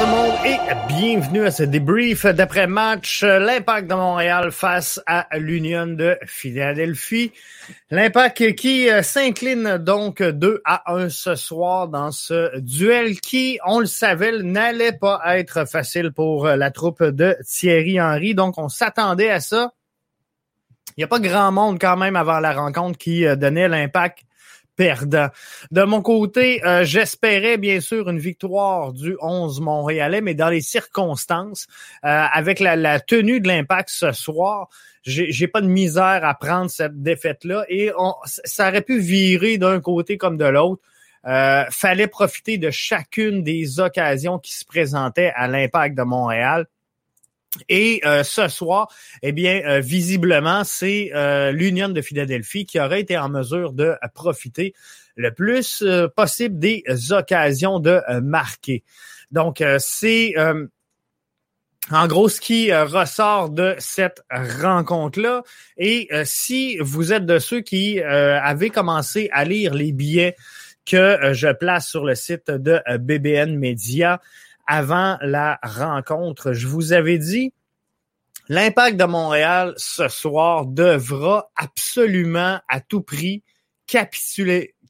Tout le monde et bienvenue à ce débrief d'après-match. L'Impact de Montréal face à l'Union de Philadelphie. L'Impact qui euh, s'incline donc 2 à 1 ce soir dans ce duel qui, on le savait, n'allait pas être facile pour la troupe de Thierry Henry. Donc on s'attendait à ça. Il n'y a pas grand monde quand même avant la rencontre qui euh, donnait l'impact perdant. De mon côté, euh, j'espérais bien sûr une victoire du 11 Montréalais, mais dans les circonstances, euh, avec la, tenue de l'impact ce soir, j'ai pas de misère à prendre cette défaite-là et on, ça aurait pu virer d'un côté comme de l'autre. Euh, fallait profiter de chacune des occasions qui se présentaient à l'impact de Montréal. Et euh, ce soir, eh bien, euh, visiblement, c'est euh, l'Union de Philadelphie qui aurait été en mesure de profiter le plus possible des occasions de marquer. Donc, c'est en gros ce qui ressort de cette rencontre-là. Et si vous êtes de ceux qui avaient commencé à lire les billets que je place sur le site de BBN Media, avant la rencontre. Je vous avais dit, l'impact de Montréal ce soir devra absolument à tout prix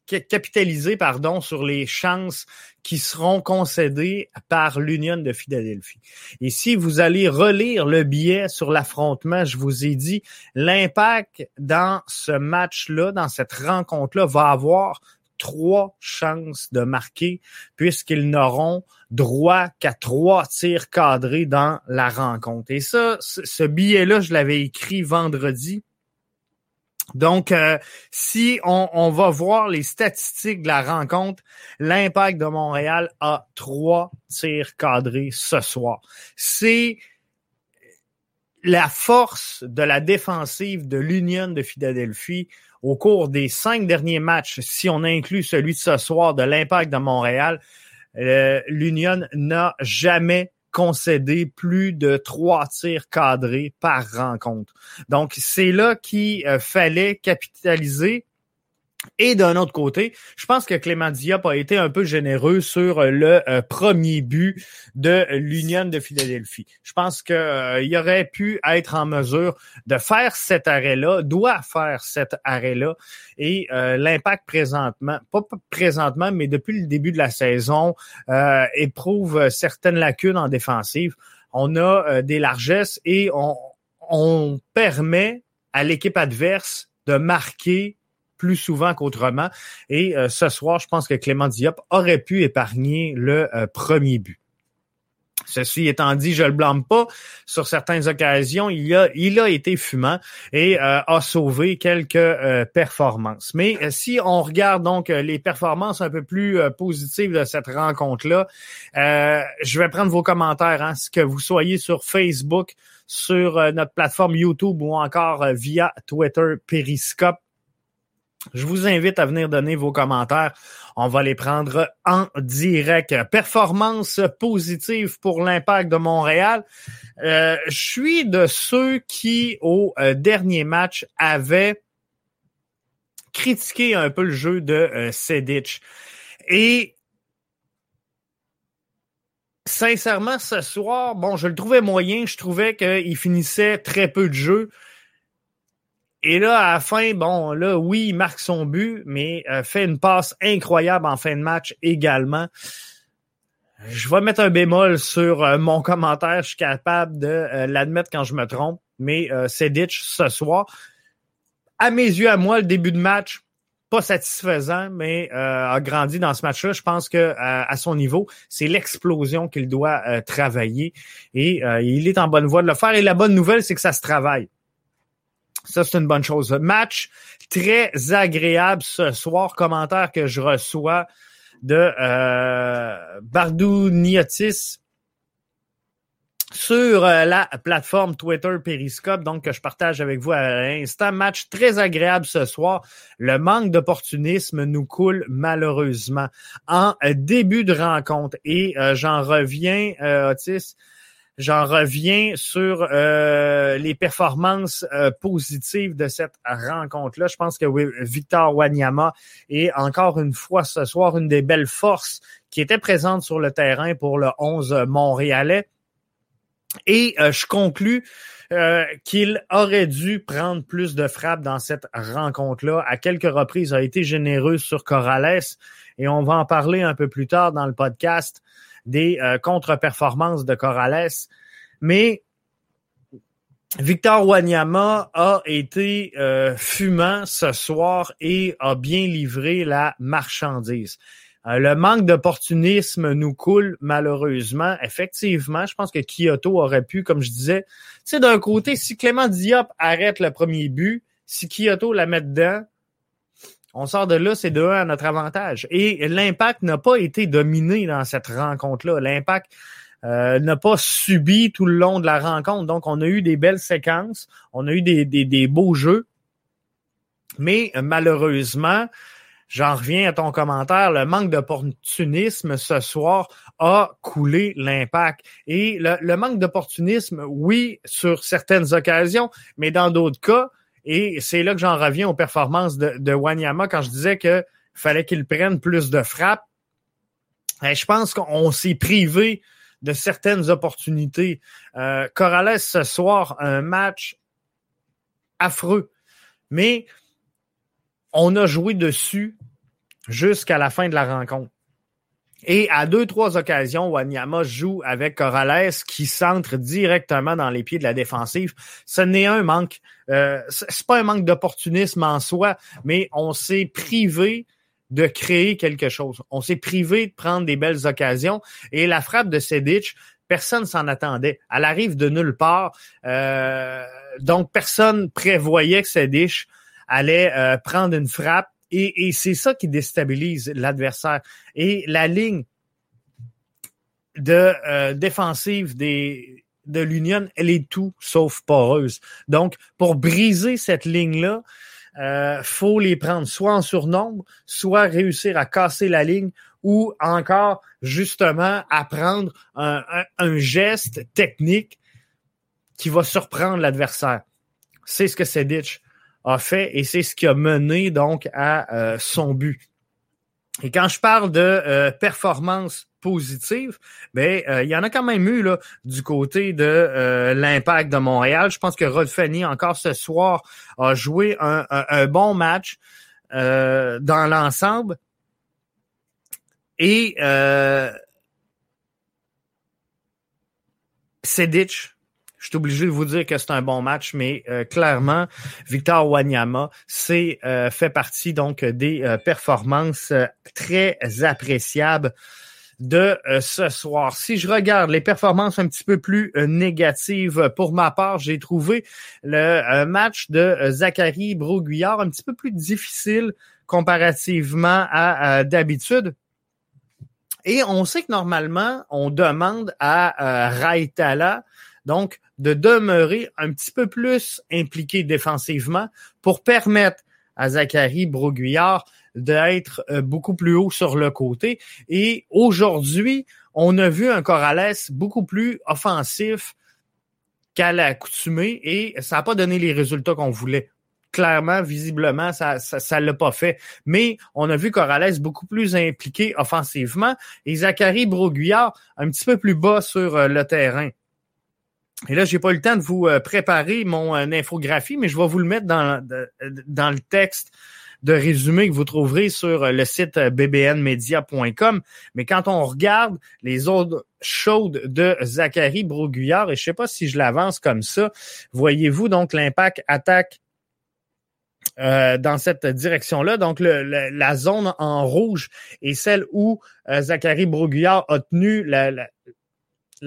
capitaliser pardon, sur les chances qui seront concédées par l'Union de Philadelphie. Et si vous allez relire le billet sur l'affrontement, je vous ai dit, l'impact dans ce match-là, dans cette rencontre-là, va avoir trois chances de marquer puisqu'ils n'auront droit qu'à trois tirs cadrés dans la rencontre. Et ça, ce billet-là, je l'avais écrit vendredi. Donc, euh, si on, va voir les statistiques de la rencontre, l'impact de Montréal a trois tirs cadrés ce soir. C'est la force de la défensive de l'Union de Philadelphie au cours des cinq derniers matchs, si on inclut celui de ce soir de l'Impact de Montréal, l'Union n'a jamais concédé plus de trois tirs cadrés par rencontre. Donc, c'est là qu'il euh, fallait capitaliser et d'un autre côté, je pense que Clément Diop a été un peu généreux sur le euh, premier but de l'Union de Philadelphie. Je pense qu'il euh, aurait pu être en mesure de faire cet arrêt-là, doit faire cet arrêt-là. Et euh, l'impact présentement, pas présentement, mais depuis le début de la saison, éprouve certaines lacunes en défensive. On a des largesses et on, on permet à l'équipe adverse de marquer plus souvent qu'autrement. Et euh, ce soir, je pense que Clément Diop aurait pu épargner le euh, premier but. Ceci étant dit, je le blâme pas. Sur certaines occasions, il a, il a été fumant et euh, a sauvé quelques performances. Mais si on regarde donc les performances un peu plus positives de cette rencontre-là, je vais prendre vos commentaires, hein, que vous soyez sur Facebook, sur notre plateforme YouTube ou encore via Twitter Periscope. Je vous invite à venir donner vos commentaires. On va les prendre en direct. Performance positive pour l'impact de Montréal. Euh, je suis de ceux qui, au euh, dernier match, avaient critiqué un peu le jeu de euh. Et sincèrement, ce soir, bon, je le trouvais moyen. Je trouvais qu'il finissait très peu de jeux. Et là, à la fin, bon, là, oui, il marque son but, mais euh, fait une passe incroyable en fin de match également. Je vais mettre un bémol sur euh, mon commentaire. Je suis capable de euh, l'admettre quand je me trompe, mais c'est Ditch ce soir. À mes yeux, à moi, le début de match, pas satisfaisant, mais a grandi dans ce match-là. Je pense que à son niveau, c'est l'explosion qu'il doit travailler et il est en bonne voie de le faire. Et la bonne nouvelle, c'est que ça se travaille. Ça, c'est une bonne chose. Match très agréable ce soir. Commentaire que je reçois de euh, Bardou Niotis sur euh, la plateforme Twitter Periscope, donc que je partage avec vous à l'instant. Match très agréable ce soir. Le manque d'opportunisme nous coule malheureusement en début de rencontre. Et euh, j'en reviens, euh, Otis, j'en reviens sur les performances positives de cette rencontre-là. Je pense que Victor Wanyama est encore une fois ce soir une des belles forces qui était présente sur le terrain pour le 11 montréalais. Et euh, je conclus euh, qu'il aurait dû prendre plus de frappes dans cette rencontre-là. À quelques reprises, a été généreux sur Corrales et on va en parler un peu plus tard dans le podcast des euh, contre-performances de Corrales. Mais Victor Wanyama a été fumant ce soir et a bien livré la marchandise. Euh, le manque d'opportunisme nous coule malheureusement. Effectivement, je pense que Kyoto aurait pu, comme je disais, sais, d'un côté, si Clément Diop arrête le premier but, si Kyoto la met dedans, on sort de là, c'est de un à notre avantage. Et l'impact n'a pas été dominé dans cette rencontre-là. L'impact euh, n'a pas subi tout le long de la rencontre. Donc, on a eu des belles séquences, on a eu des, des, des beaux jeux. Mais malheureusement, J'en reviens à ton commentaire. Le manque d'opportunisme ce soir a coulé l'impact. Et le, manque d'opportunisme, oui, sur certaines occasions, mais dans d'autres cas, et c'est là que j'en reviens aux performances de, Wanyama quand je disais que fallait qu'il prenne plus de frappes. Et je pense qu'on s'est privé de certaines opportunités. Euh, Corrales ce soir, un match affreux. Mais on a joué dessus jusqu'à la fin de la rencontre. Et à deux, trois occasions, Wanyama joue avec Corrales qui centre directement dans les pieds de la défensive. Ce n'est un manque. Euh, c'est pas un manque d'opportunisme en soi, mais on s'est privé de créer quelque chose. On s'est privé de prendre des belles occasions. Et la frappe de Sedic, personne s'en attendait. Elle arrive de nulle part. Euh, donc, personne prévoyait que Sedic allait euh, prendre une frappe et, c'est ça qui déstabilise l'adversaire. Et la ligne euh, défensive de l'Union, elle est tout sauf poreuse. Donc, pour briser cette ligne-là, euh, faut les prendre soit en surnombre, soit réussir à casser la ligne ou encore justement apprendre un, un geste technique qui va surprendre l'adversaire. C'est ce que c'est Ditch a fait et c'est ce qui a mené donc à euh, son but. Et quand je parle de euh, performance positive, ben euh, il y en a quand même eu là du côté de l'impact de Montréal. Je pense que Rod Fanny encore ce soir a joué un, un, bon match dans l'ensemble. Et euh, je suis obligé de vous dire que c'est un bon match, mais euh, clairement, Victor Wanyama, c'est euh, fait partie donc des euh, performances très appréciables de ce soir. Si je regarde les performances un petit peu plus négatives pour ma part, j'ai trouvé le match de Zachary Broguillard un petit peu plus difficile comparativement à, d'habitude. Et on sait que normalement, on demande à Raitala donc de demeurer un petit peu plus impliqué défensivement pour permettre à Zachary Broguillard d'être euh, beaucoup plus haut sur le côté. Et aujourd'hui, on a vu un Corrales beaucoup plus offensif qu'à l'accoutumée et ça n'a pas donné les résultats qu'on voulait. Clairement, visiblement, ça ne l'a pas fait. Mais on a vu Corrales beaucoup plus impliqué offensivement et Zachary Broguillard un petit peu plus bas sur euh, le terrain. Et là, j'ai pas eu le temps de vous euh, préparer mon euh, infographie, mais je vais vous le mettre dans, dans le texte de résumé que vous trouverez sur euh, le site bbnmedia.com. Mais quand on regarde les autres chaudes de Zachary Broguillard, et je sais pas si je l'avance comme ça, voyez-vous donc l'impact attaque dans cette direction-là. Donc, la zone en rouge est celle où Zachary Broguillard a tenu la, la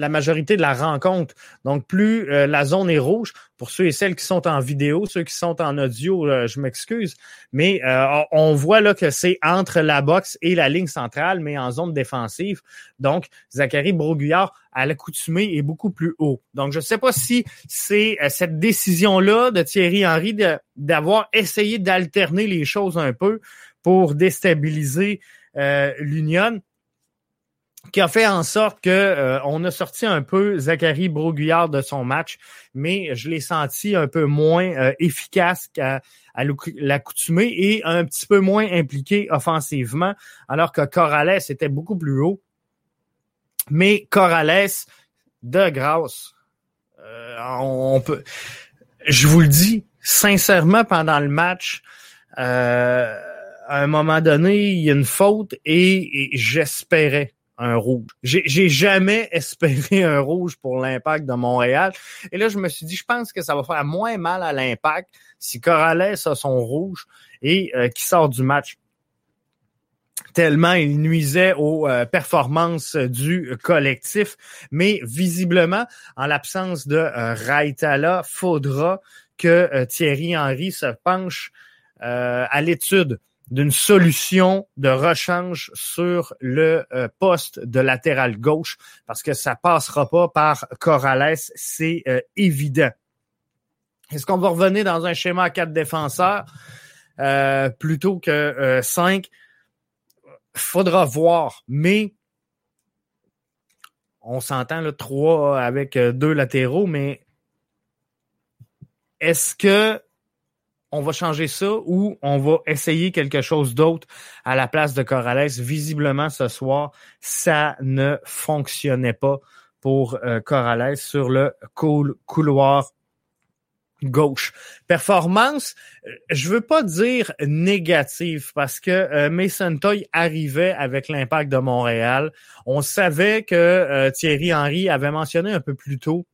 majorité de la rencontre. Donc, plus euh, la zone est rouge, pour ceux et celles qui sont en vidéo, ceux qui sont en audio, euh, je m'excuse, mais euh, on voit là que c'est entre la boxe et la ligne centrale, mais en zone défensive. Donc, Zachary Broguillard, à l'accoutumée, est beaucoup plus haut. Donc, je ne sais pas si c'est cette décision-là de Thierry Henry d'avoir essayé d'alterner les choses un peu pour déstabiliser l'Union qui a fait en sorte que euh, on a sorti un peu Zachary Broguillard de son match, mais je l'ai senti un peu moins euh, efficace qu'à à l'accoutumée et un petit peu moins impliqué offensivement, alors que Corrales était beaucoup plus haut. Mais Corrales, de grâce, euh, on peut, je vous le dis sincèrement pendant le match. à un moment donné, il y a une faute et j'espérais un rouge. J'ai jamais espéré un rouge pour l'impact de Montréal. Et là, je me suis dit, je pense que ça va faire moins mal à l'impact si Corrales a son rouge et euh, qui sort du match. Tellement il nuisait aux euh, performances du collectif. Mais visiblement, en l'absence de euh, faudra que Thierry Henry se penche à l'étude d'une solution de rechange sur le euh, poste de latéral gauche parce que ça passera pas par Corrales, c'est euh, évident. Est-ce qu'on va revenir dans un schéma à quatre défenseurs euh, plutôt que cinq? Faudra voir, mais on s'entend le trois avec deux latéraux, mais est-ce que on va changer ça ou on va essayer quelque chose d'autre à la place de Corrales. Visiblement, ce soir, ça ne fonctionnait pas pour euh, Corrales sur le couloir gauche. Performance, euh, je veux pas dire négative parce que euh, Mason Toy arrivait avec l'impact de Montréal. On savait que Thierry Henry avait mentionné un peu plus tôt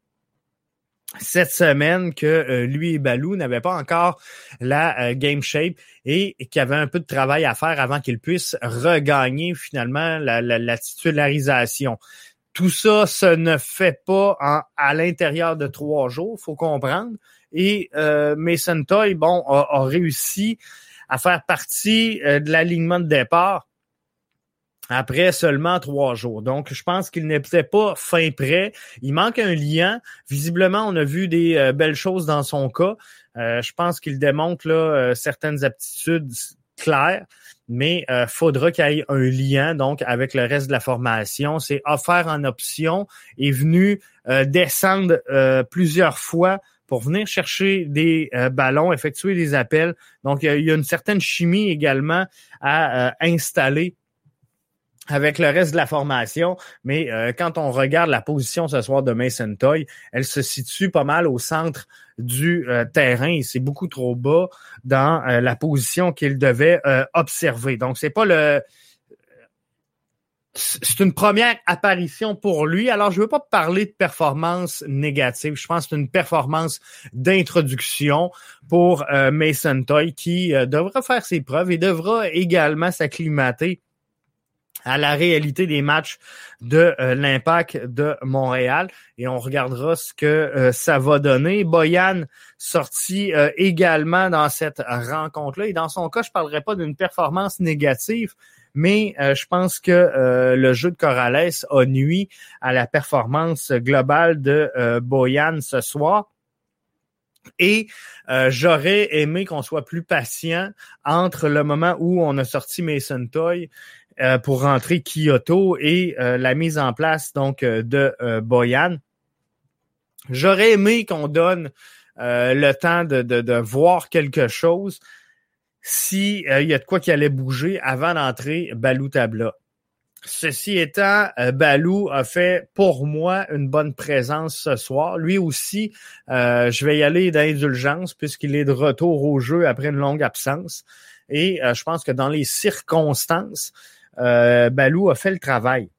cette semaine que euh, lui et Balou n'avaient pas encore la euh, game shape et, qu'il y avait un peu de travail à faire avant qu'ils puissent regagner finalement la, la, titularisation. Tout ça, ce ne fait pas à l'intérieur de trois jours, faut comprendre. Et euh, Mason Toy, bon, a, a, réussi à faire partie euh, de l'alignement de départ après seulement trois jours. Donc, je pense qu'il n'était pas fin prêt. Il manque un lien. Visiblement, on a vu des euh, belles choses dans son cas. Euh, je pense qu'il démontre là, euh, certaines aptitudes claires, mais il faudra qu'il y ait un lien donc avec le reste de la formation. C'est offert en option, est venu descendre plusieurs fois pour venir chercher des ballons, effectuer des appels. Donc, il y a une certaine chimie également à installer avec le reste de la formation, mais euh, quand on regarde la position ce soir de Mason Toy, elle se situe pas mal au centre du euh, terrain c'est beaucoup trop bas dans euh, la position qu'il devait observer. Donc c'est pas le c'est une première apparition pour lui. Alors, je veux pas parler de performance négative. Je pense que c'est une performance d'introduction pour Mason Toy qui devra faire ses preuves et devra également s'acclimater à la réalité des matchs de euh, l'impact de Montréal et on regardera ce que euh, ça va donner. Boyan sorti euh, également dans cette rencontre-là et dans son cas, je parlerai pas d'une performance négative, mais je pense que le jeu de Corrales a nuit à la performance globale de Boyan ce soir. Et j'aurais aimé qu'on soit plus patient entre le moment où on a sorti Mason Toy euh, pour rentrer Kyoto et euh, la mise en place donc euh, de Boyan. J'aurais aimé qu'on donne le temps de, de, voir quelque chose si il y a de quoi qui allait bouger avant d'entrer Balou Tabla. Ceci étant, Balou a fait pour moi une bonne présence ce soir. Lui aussi, je vais y aller d'indulgence puisqu'il est de retour au jeu après une longue absence. Et je pense que dans les circonstances, euh, Balou a fait le travail.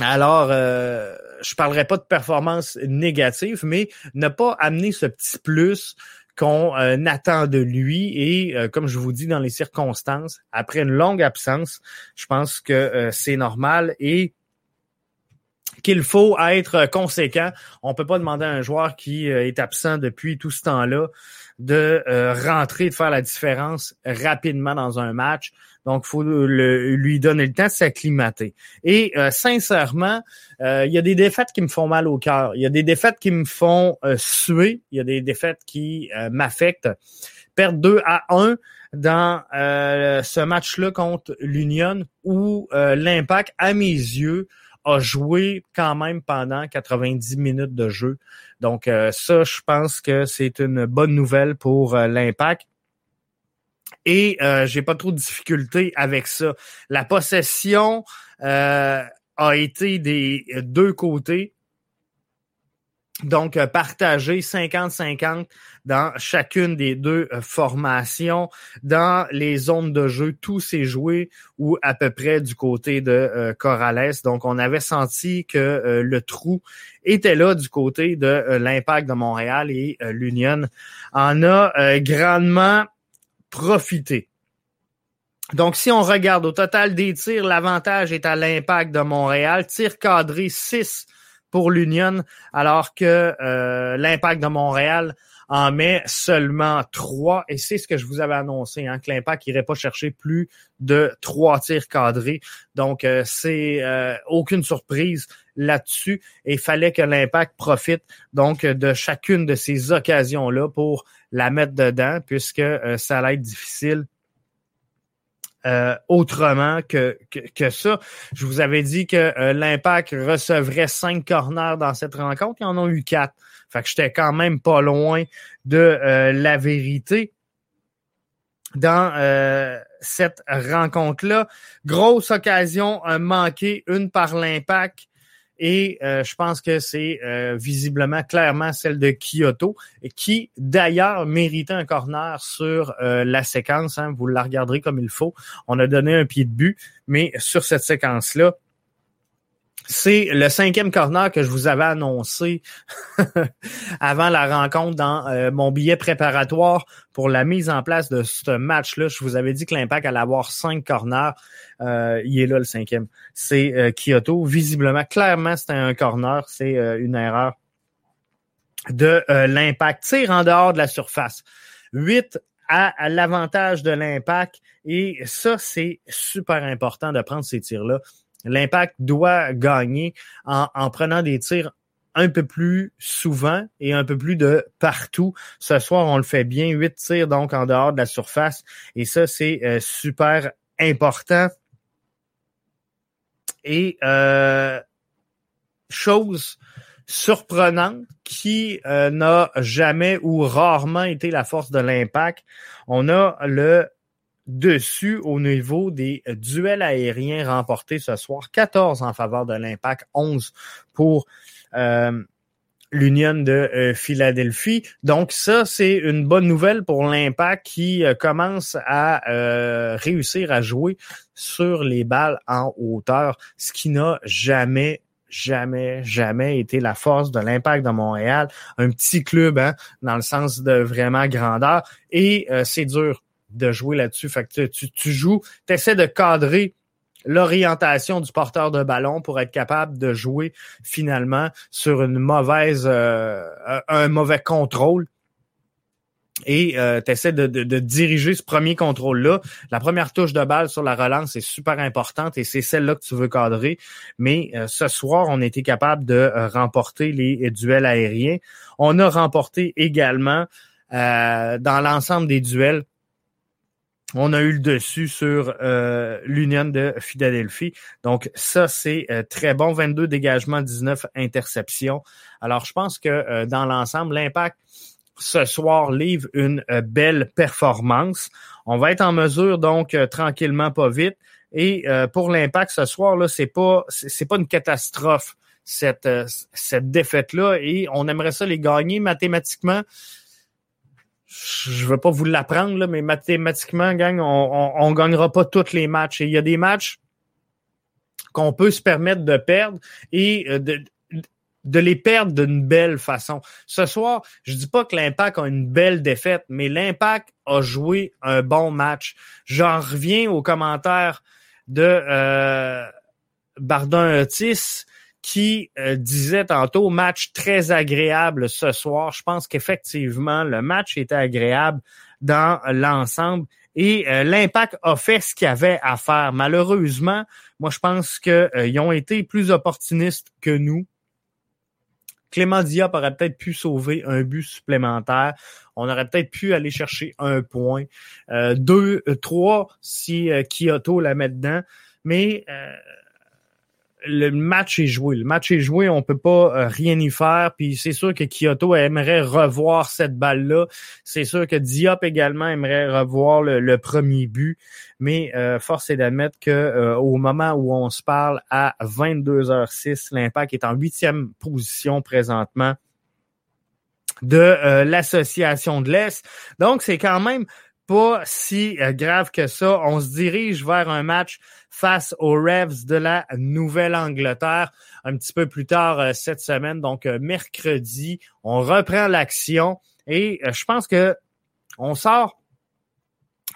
Alors, euh, je parlerai pas de performance négative, mais ne pas amener ce petit plus qu'on euh, attend de lui et euh, comme je vous dis dans les circonstances, après une longue absence, je pense que c'est normal et qu'il faut être conséquent. On peut pas demander à un joueur qui est absent depuis tout ce temps-là de rentrer, de faire la différence rapidement dans un match. Donc, faut lui donner le temps de s'acclimater. Et euh, sincèrement, euh, il y a des défaites qui me font mal au cœur. Il y a des défaites qui me font euh, suer. Il y a des défaites qui m'affectent. Perdre 2 à 1 dans ce match-là contre l'Union où l'impact, à mes yeux, a joué quand même pendant 90 minutes de jeu. Donc ça, je pense que c'est une bonne nouvelle pour l'impact et euh, j'ai pas trop de difficultés avec ça. La possession euh, a été des deux côtés. Donc, euh, partagé 50-50 dans chacune des deux euh, formations. Dans les zones de jeu, tout s'est joué ou à peu près du côté de Corrales. Donc, on avait senti que le trou était là du côté de l'impact de Montréal et l'Union en a grandement profiter. Donc, si on regarde au total des tirs, l'avantage est à l'impact de Montréal. Tir cadré 6 pour l'Union, alors que euh, l'impact de Montréal en met seulement 3. Et c'est ce que je vous avais annoncé, hein, que l'impact n'irait pas chercher plus de trois tirs cadrés. Donc, euh, c'est euh, aucune surprise là-dessus. Et il fallait que l'impact profite donc de chacune de ces occasions-là pour la mettre dedans, puisque euh, ça allait être difficile euh, autrement que, que, ça. Je vous avais dit que euh, l'Impact recevrait cinq corners dans cette rencontre. Ils en ont eu quatre. Fait que j'étais quand même pas loin de la vérité dans cette rencontre-là. Grosse occasion manquée, une par l'Impact et euh, je pense que c'est euh, visiblement clairement celle de Kyoto, qui d'ailleurs méritait un corner sur euh, la séquence. Hein, vous la regarderez comme il faut. On a donné un pied de but, mais sur cette séquence-là, c'est le cinquième corner que je vous avais annoncé avant la rencontre dans euh, mon billet préparatoire pour la mise en place de ce match-là. Je vous avais dit que l'impact allait avoir cinq corners. Euh, il est là le cinquième. C'est euh, Kyoto. Visiblement, clairement, c'était un corner. C'est une erreur de l'impact. Tire en dehors de la surface. 8 à l'avantage de l'impact. Et ça, c'est super important de prendre ces tirs-là L'impact doit gagner en, prenant des tirs un peu plus souvent et un peu plus de partout. Ce soir, on le fait bien, huit tirs donc en dehors de la surface et ça, c'est euh, super important. Et euh, chose surprenante qui euh, n'a jamais ou rarement été la force de l'impact, on a le dessus au niveau des euh, duels aériens remportés ce soir. 14 en faveur de l'impact, 11 pour euh, l'Union de euh, Philadelphie. Donc ça, c'est une bonne nouvelle pour l'impact qui commence à réussir à jouer sur les balles en hauteur, ce qui n'a jamais jamais, jamais été la force de l'impact de Montréal. Un petit club, hein, dans le sens de vraiment grandeur. Et c'est dur de jouer là-dessus. Fait que tu, tu joues, tu essaies de cadrer l'orientation du porteur de ballon pour être capable de jouer finalement sur une mauvaise euh, un mauvais contrôle et euh, tu essaies de, de, diriger ce premier contrôle-là. La première touche de balle sur la relance est super importante et c'est celle-là que tu veux cadrer. Mais euh, ce soir, on été capable de remporter les duels aériens. On a remporté également dans l'ensemble des duels on a eu le dessus sur euh, l'Union de Philadelphie. Donc ça, c'est euh, très bon. 22 dégagements, 19 interceptions. Alors je pense que euh, dans l'ensemble, l'impact ce soir livre une belle performance. On va être en mesure donc tranquillement, pas vite. Et pour l'impact ce soir là, c'est pas c'est pas une catastrophe cette cette défaite là et on aimerait ça les gagner mathématiquement je veux pas vous l'apprendre, mais mathématiquement, gang, on, on, gagnera pas tous les matchs. Et il y a des matchs qu'on peut se permettre de perdre et euh, de, de les perdre d'une belle façon. Ce soir, je dis pas que l'Impact a une belle défaite, mais l'Impact a joué un bon match. J'en reviens aux commentaires de euh, Bardin Otis qui euh, disait tantôt match très agréable ce soir. Je pense qu'effectivement, le match était agréable dans l'ensemble et euh, l'impact a fait ce qu'il avait à faire. Malheureusement, moi je pense qu'ils ont été plus opportunistes que nous. Clément Diop aurait peut-être pu sauver un but supplémentaire. On aurait peut-être pu aller chercher un point. deux, trois si Kyoto la met dedans. Mais le match est joué. Le match est joué, on peut pas euh, rien y faire. Puis c'est sûr que Kyoto aimerait revoir cette balle-là. C'est sûr que Diop également aimerait revoir le, premier but. Mais euh, force est d'admettre que euh, au moment où on se parle à 22h06, l'Impact est en huitième position présentement de l'association de l'Est. Donc c'est quand même pas si grave que ça. On se dirige vers un match face aux Revs de la Nouvelle-Angleterre un petit peu plus tard euh, cette semaine, donc euh, mercredi. On reprend l'action et euh, je pense que on sort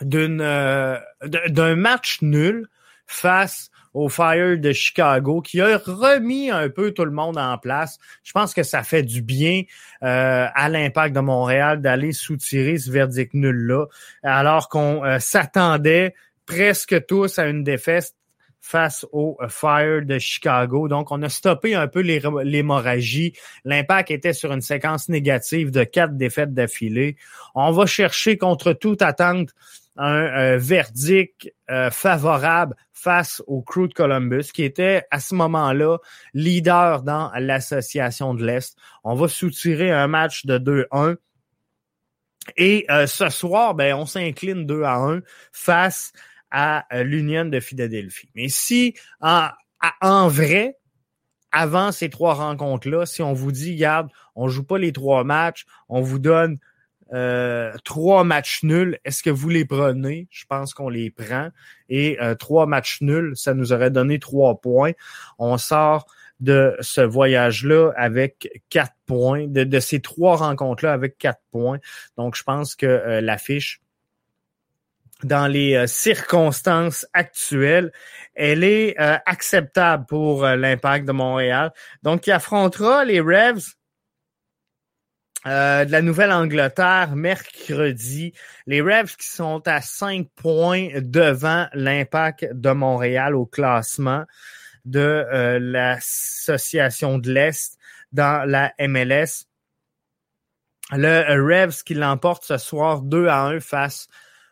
d'une d'un match nul face au Fire de Chicago qui a remis un peu tout le monde en place. Je pense que ça fait du bien à l'impact de Montréal d'aller soutirer ce verdict nul-là, alors qu'on s'attendait presque tous à une défaite face au Fire de Chicago. Donc, on a stoppé un peu l'hémorragie. L'impact était sur une séquence négative de quatre défaites d'affilée. On va chercher contre toute attente un verdict euh, favorable face au Crew de Columbus, qui était à ce moment-là leader dans l'association de l'Est. On va soutirer un match de 2-1. Et euh, ce soir, ben, on s'incline 2 à 1 face à euh, l'Union de Philadelphie. Mais si en, en vrai, avant ces trois rencontres-là, si on vous dit, regarde, on joue pas les trois matchs, on vous donne euh, trois matchs nuls, est-ce que vous les prenez? Je pense qu'on les prend. Et euh, trois matchs nuls, ça nous aurait donné trois points. On sort de ce voyage-là avec quatre points, de, de ces trois rencontres-là avec quatre points. Donc, je pense que euh, l'affiche dans les euh, circonstances actuelles, elle est euh, acceptable pour l'impact de Montréal. Donc, il affrontera les Revs de la Nouvelle-Angleterre mercredi. Les Revs qui sont à cinq points devant l'impact de Montréal au classement de l'Association de l'Est dans la MLS. Le Revs qui l'emporte ce soir 2 à 1 face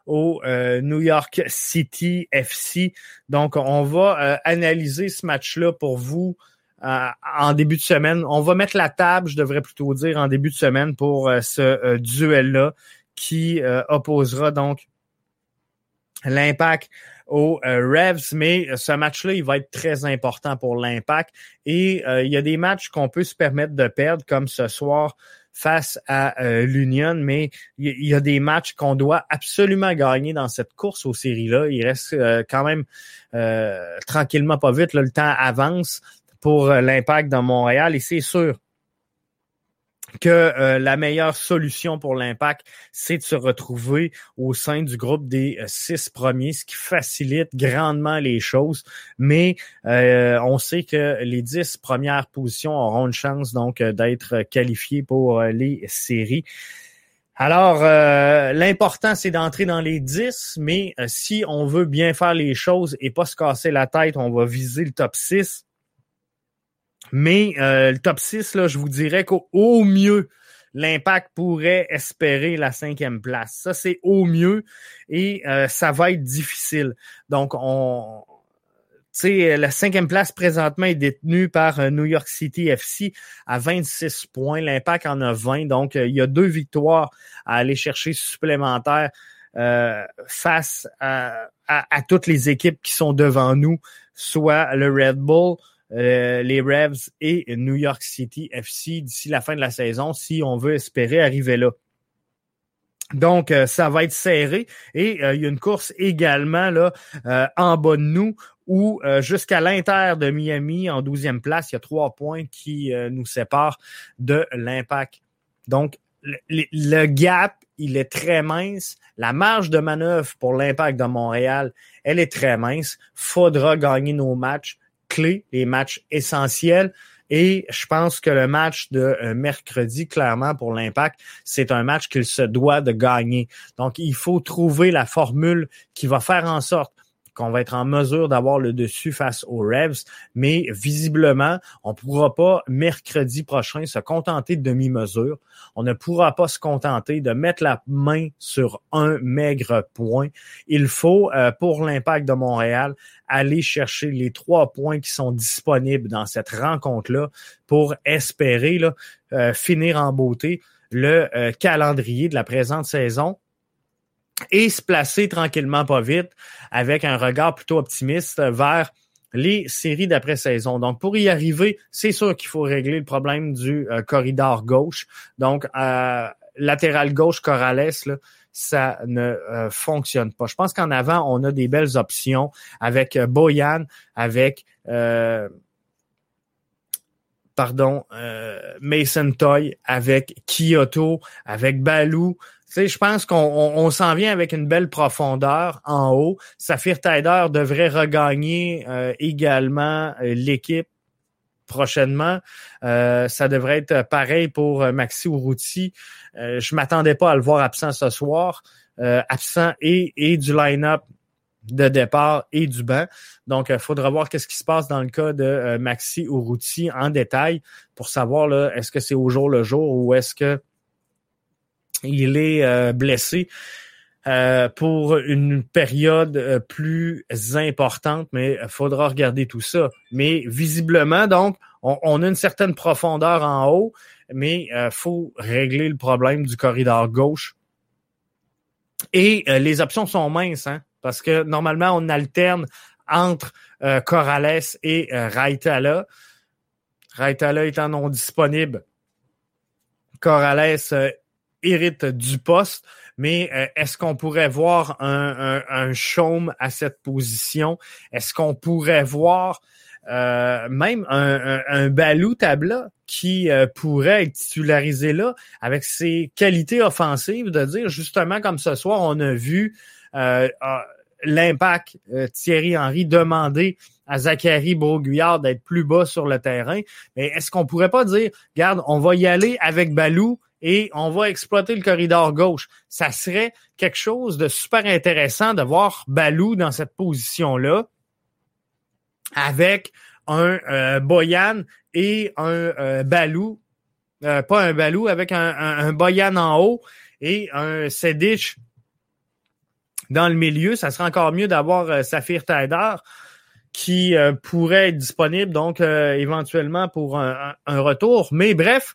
au euh, New York City FC. Donc, on va euh, analyser ce match-là pour vous euh, en début de semaine. On va mettre la table, je devrais plutôt dire, en début de semaine pour ce duel-là qui opposera donc l'impact aux Revs, mais ce match-là, il va être très important pour l'impact. Et il y a des matchs qu'on peut se permettre de perdre, comme ce soir face à euh, l'Union, mais il y, a des matchs qu'on doit absolument gagner dans cette course aux séries-là. Il reste euh, quand même euh, tranquillement pas vite, le temps avance pour l'impact dans Montréal et c'est sûr que euh, la meilleure solution pour l'impact, c'est de se retrouver au sein du groupe des euh, six premiers, ce qui facilite grandement les choses. Mais euh, on sait que les dix premières positions auront une chance donc d'être qualifiées pour les séries. Alors, l'important, c'est d'entrer dans les dix, mais si on veut bien faire les choses et pas se casser la tête, on va viser le top 6 mais euh, le top 6, là, je vous dirais qu'au mieux, l'impact pourrait espérer la cinquième place. Ça, c'est au mieux et euh, ça va être difficile. Donc, on, sais, la cinquième place présentement est détenue par euh, New York City FC à 26 points. L'impact en a 20. Donc, il y a deux victoires à aller chercher supplémentaires face à, à, toutes les équipes qui sont devant nous, soit le Red Bull, euh, les Revs et New York City FC d'ici la fin de la saison si on veut espérer arriver là. Donc, euh, ça va être serré. Et euh, il y a une course également là en bas de nous où jusqu'à l'Inter de Miami en 12e place, il y a trois points qui nous séparent de l'impact. Donc, le, le, gap, il est très mince. La marge de manœuvre pour l'impact de Montréal, elle est très mince. Faudra gagner nos matchs clés, les matchs essentiels. Et je pense que le match de euh, mercredi, clairement, pour l'Impact, c'est un match qu'il se doit de gagner. Donc, il faut trouver la formule qui va faire en sorte qu'on va être en mesure d'avoir le dessus face aux Revs, mais visiblement, on ne pourra pas mercredi prochain se contenter de demi-mesure. On ne pourra pas se contenter de mettre la main sur un maigre point. Il faut, euh, pour l'impact de Montréal, aller chercher les trois points qui sont disponibles dans cette rencontre-là pour espérer là, euh, finir en beauté le euh, calendrier de la présente saison et se placer tranquillement pas vite avec un regard plutôt optimiste vers les séries d'après-saison. Donc, pour y arriver, c'est sûr qu'il faut régler le problème du euh, corridor gauche. Donc, euh, latéral gauche Corrales, là, ça ne euh, fonctionne pas. Je pense qu'en avant, on a des belles options avec Boyan, avec pardon, Mason Toy, avec Kyoto, avec Balou sais, je pense qu'on s'en vient avec une belle profondeur en haut. Saphir Taider devrait regagner euh, également euh, l'équipe prochainement. Euh, ça devrait être pareil pour Maxi Urruti. je m'attendais pas à le voir absent ce soir. absent et, et du line-up de départ et du banc. Donc, il faudra voir qu'est-ce qui se passe dans le cas de Maxi Urruti en détail pour savoir là, est-ce que c'est au jour le jour ou est-ce que il est euh, blessé euh, pour une période euh, plus importante, mais il faudra regarder tout ça. Mais visiblement, donc, on, a une certaine profondeur en haut, mais il faut régler le problème du corridor gauche. Et les options sont minces, hein, parce que normalement, on alterne entre Corrales et Raitala. Raitala étant non disponible, Corrales hérite du poste, mais euh, est-ce qu'on pourrait voir un, un, chaume à cette position? Est-ce qu'on pourrait voir euh, même un, un, Balou Tabla qui euh, pourrait être titularisé là avec ses qualités offensives, de dire justement comme ce soir, on a vu l'impact Thierry Henry demander à Zachary Broguillard d'être plus bas sur le terrain. Mais est-ce qu'on pourrait pas dire, regarde, on va y aller avec Balou et on va exploiter le corridor gauche? Ça serait quelque chose de super intéressant de voir Balou dans cette position-là avec un euh, Boyan et un euh, Balou, euh, pas un Balou, avec un, Boyan en haut et un Sedich dans le milieu. Ça serait encore mieux d'avoir Saphir Taider qui pourrait être disponible donc éventuellement pour un, retour. Mais bref,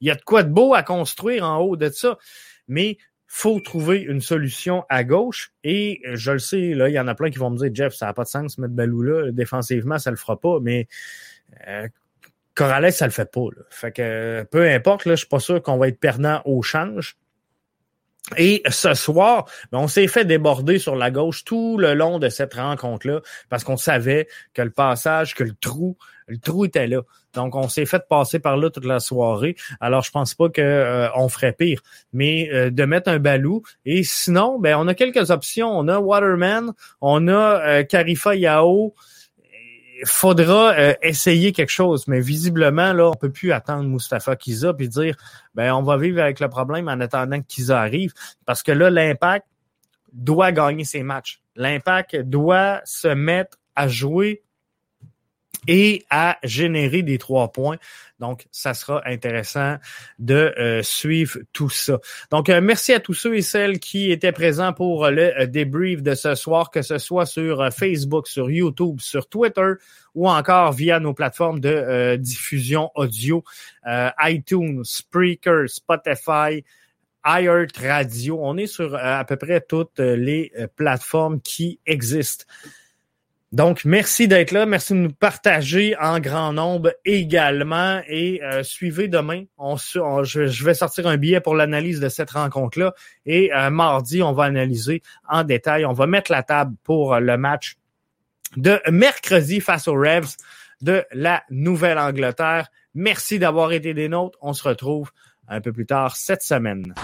il y a de quoi de beau à construire en haut de ça. Mais faut trouver une solution à gauche. Et je le sais, là, il y en a plein qui vont me dire, Jeff, ça n'a pas de sens mettre Balou là. Défensivement, ça le fera pas. Mais euh, Corrales, ça le fait pas. Fait que peu importe, là, je suis pas sûr qu'on va être perdant au change. Et ce soir, ben, on s'est fait déborder sur la gauche tout le long de cette rencontre-là parce qu'on savait que le passage, que le trou, le trou était là. Donc, on s'est fait passer par là toute la soirée. Alors, je pense pas qu'on euh, ferait pire. Mais euh, de mettre un balou. Et sinon, ben, on a quelques options. On a Waterman, on a euh, Karifa Yao, faudra euh, essayer quelque chose, mais visiblement, là, on peut plus attendre Mustafa Kiza puis dire ben on va vivre avec le problème en attendant que Kiza arrive. Parce que là, l'impact doit gagner ses matchs. L'impact doit se mettre à jouer et à générer des trois points. Donc, ça sera intéressant de euh, suivre tout ça. Donc, euh, merci à tous ceux et celles qui étaient présents pour le euh, débrief de ce soir, que ce soit sur Facebook, sur YouTube, sur Twitter ou encore via nos plateformes de diffusion audio, iTunes, Spreaker, Spotify, iHeart Radio. On est sur à peu près toutes les plateformes qui existent. Donc, merci d'être là. Merci de nous partager en grand nombre également. Et euh, suivez demain. Je, vais sortir un billet pour l'analyse de cette rencontre-là. Et euh, mardi, on va analyser en détail. On va mettre la table pour le match de mercredi face aux Revs de la Nouvelle-Angleterre. Merci d'avoir été des nôtres. On se retrouve un peu plus tard cette semaine.